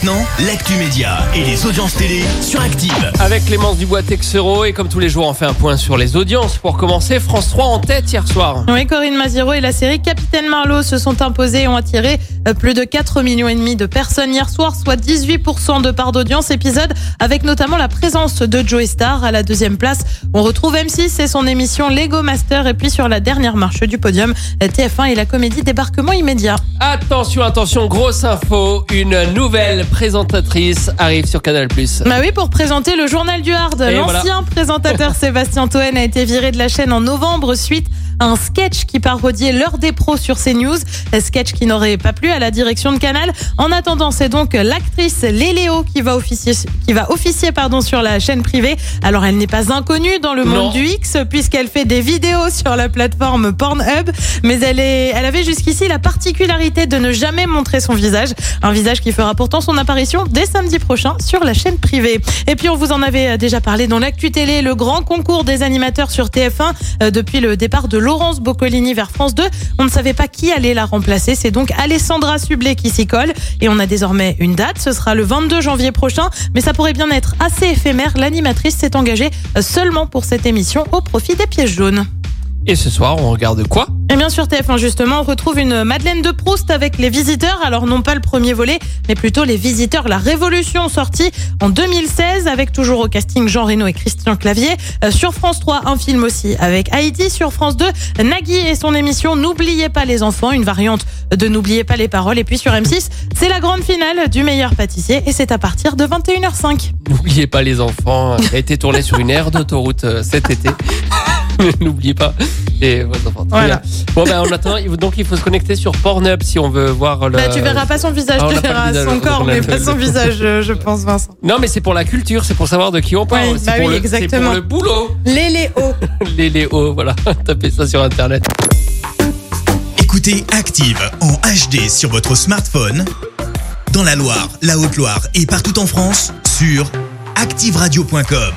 Maintenant, l'actu média et les audiences télé sur Active. Avec Clémence Dubois Texero et comme tous les jours on fait un point sur les audiences. Pour commencer, France 3 en tête hier soir. Oui, Corinne Maziro et la série Capitaine Marlowe se sont imposés et ont attiré euh, plus de 4 millions et demi de personnes hier soir, soit 18% de part d'audience. Épisode avec notamment la présence de Joey Star à la deuxième place. On retrouve M6 et son émission Lego Master et puis sur la dernière marche du podium, TF1 et la comédie Débarquement immédiat. Attention, attention, grosse info, une nouvelle présentatrice arrive sur Canal+. Bah oui, pour présenter le journal du Hard. L'ancien présentateur Sébastien Toen a été viré de la chaîne en novembre suite à un sketch qui parodiait l'heure des pros sur CNews. Un sketch qui n'aurait pas plu à la direction de Canal. En attendant, c'est donc l'actrice Léléo qui va officier, qui va officier pardon, sur la chaîne privée. Alors, elle n'est pas inconnue dans le monde Non. du X puisqu'elle fait des vidéos sur la plateforme Pornhub. Mais elle, est, elle avait jusqu'ici la particularité de ne jamais montrer son visage. Un visage qui fera pourtant son apparition dès samedi prochain sur la chaîne privée. Et puis on vous en avait euh, déjà parlé dans l'actu télé, le grand concours des animateurs sur TF1 euh, depuis le départ de Laurence Boccolini vers France 2. On ne savait pas qui allait la remplacer. C'est donc Alessandra Sublet qui s'y colle. Et on a désormais une date. Ce sera le 22 janvier prochain. Mais ça pourrait bien être assez éphémère. L'animatrice s'est engagée euh, seulement pour cette émission au profit des pièges jaunes. Et ce soir, on regarde quoi? Et bien sûr, TF1, justement, on retrouve une Madeleine de Proust avec les visiteurs. Alors, non pas le premier volet, mais plutôt les visiteurs, la révolution sortie en 2016 avec toujours au casting Jean Reno et Christian Clavier. Euh, sur France 3, un film aussi avec Haïti. Sur France 2, Nagui et son émission N'oubliez pas les enfants, une variante de N'oubliez pas les paroles. Et puis sur M6, c'est la grande finale du meilleur pâtissier et c'est à partir de 21h05. N'oubliez pas les enfants, a été tournée sur une aire d'autoroute euh, cet été. N'oubliez pas et vos enfants. Très Voilà. Bon ben en attendant, il faut- donc il faut se connecter sur Pornhub si on veut voir le. Bah, tu verras pas son visage, Ah, on tu verras visage, son on corps, mais pas son visage, je, je pense, Vincent. Non mais c'est pour la culture, c'est pour savoir de qui on parle. Oui, c'est bah pour oui, le, exactement. C'est pour le boulot. Les Léo. Les Léo, voilà. Tapez ça sur internet. Écoutez Active en HD sur votre smartphone, dans la Loire, la Haute-Loire et partout en France, sur activeradio.com.